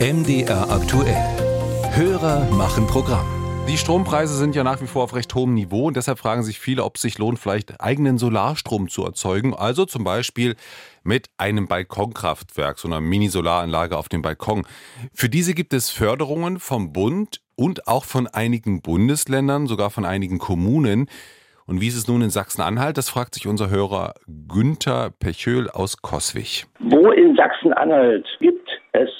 MDR aktuell. Hörer machen Programm. Die Strompreise sind ja nach wie vor auf recht hohem Niveau und deshalb fragen sich viele, ob es sich lohnt, vielleicht eigenen Solarstrom zu erzeugen. Also zum Beispiel mit einem Balkonkraftwerk, so einer Mini-Solaranlage auf dem Balkon. Für diese gibt es Förderungen vom Bund und auch von einigen Bundesländern, sogar von einigen Kommunen. Und wie ist es nun in Sachsen-Anhalt? Das fragt sich unser Hörer Günther Pechöl aus Koswig. Wo in Sachsen-Anhalt gibt es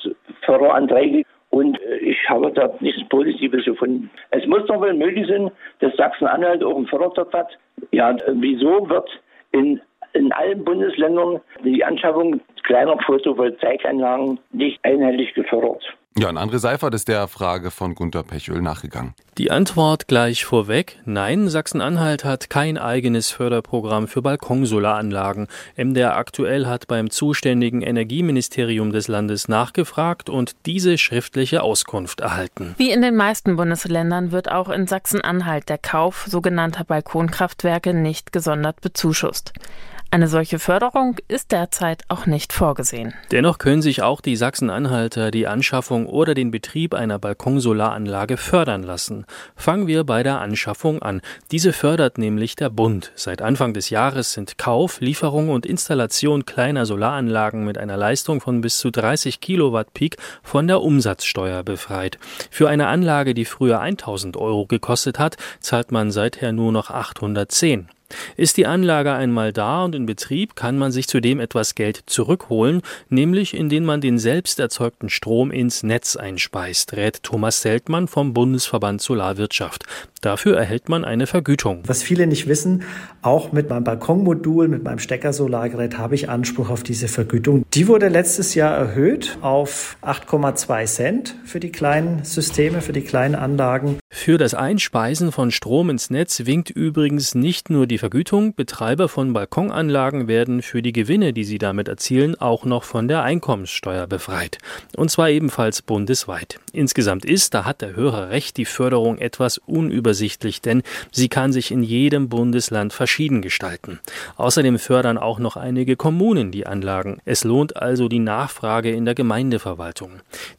Förderanträge und äh, ich habe da nichts Positives gefunden. Es muss doch wohl möglich sein, dass Sachsen-Anhalt auch einen Fördertopf hat. Ja, wieso wird in, in allen Bundesländern die Anschaffung kleiner Photovoltaikanlagen nicht einheitlich gefördert? Ja, ein André Seifert ist der Frage von Gunter Pechöl nachgegangen. Die Antwort gleich vorweg. Nein, Sachsen-Anhalt hat kein eigenes Förderprogramm für Balkonsolaranlagen. MDR aktuell hat beim zuständigen Energieministerium des Landes nachgefragt und diese schriftliche Auskunft erhalten. Wie in den meisten Bundesländern wird auch in Sachsen-Anhalt der Kauf sogenannter Balkonkraftwerke nicht gesondert bezuschusst. Eine solche Förderung ist derzeit auch nicht vorgesehen. Dennoch können sich auch die Sachsen-Anhalter die Anschaffung oder den Betrieb einer Balkonsolaranlage fördern lassen. Fangen wir bei der Anschaffung an. Diese fördert nämlich der Bund. Seit Anfang des Jahres sind Kauf, Lieferung und Installation kleiner Solaranlagen mit einer Leistung von bis zu 30 Kilowatt Peak von der Umsatzsteuer befreit. Für eine Anlage, die früher 1000 Euro gekostet hat, zahlt man seither nur noch 810. Ist die Anlage einmal da und in Betrieb, kann man sich zudem etwas Geld zurückholen, nämlich indem man den selbst erzeugten Strom ins Netz einspeist, rät Thomas Seltmann vom Bundesverband Solarwirtschaft. Dafür erhält man eine Vergütung. Was viele nicht wissen, auch mit meinem Balkonmodul, mit meinem Steckersolargerät habe ich Anspruch auf diese Vergütung. Die wurde letztes Jahr erhöht auf 8,2 Cent für die kleinen Systeme, für die kleinen Anlagen. Für das Einspeisen von Strom ins Netz winkt übrigens nicht nur die Vergütung, Betreiber von Balkonanlagen werden für die Gewinne, die sie damit erzielen, auch noch von der Einkommenssteuer befreit. Und zwar ebenfalls bundesweit. Insgesamt ist, da hat der Hörer recht, die Förderung etwas unübersichtlich unübersichtlich, denn sie kann sich in jedem Bundesland verschieden gestalten. Außerdem fördern auch noch einige Kommunen die Anlagen. Es lohnt also die Nachfrage in der Gemeindeverwaltung.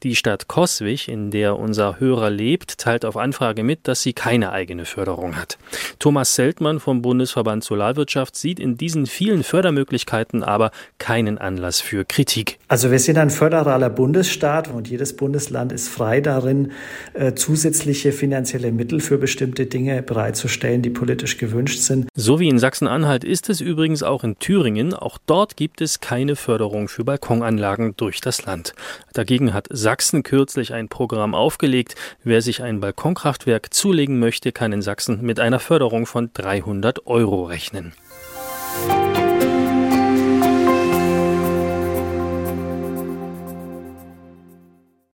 Die Stadt Koswig, in der unser Hörer lebt, teilt auf Anfrage mit, dass sie keine eigene Förderung hat. Thomas Seltmann vom Bundesverband Solarwirtschaft sieht in diesen vielen Fördermöglichkeiten aber keinen Anlass für Kritik. Also wir sind ein föderaler Bundesstaat und jedes Bundesland ist frei darin, äh, zusätzliche finanzielle Mittel für bestimmte bestimmte Dinge bereitzustellen, die politisch gewünscht sind. So wie in Sachsen-Anhalt ist es übrigens auch in Thüringen. Auch dort gibt es keine Förderung für Balkonanlagen durch das Land. Dagegen hat Sachsen kürzlich ein Programm aufgelegt. Wer sich ein Balkonkraftwerk zulegen möchte, kann in Sachsen mit einer Förderung von 300 Euro rechnen.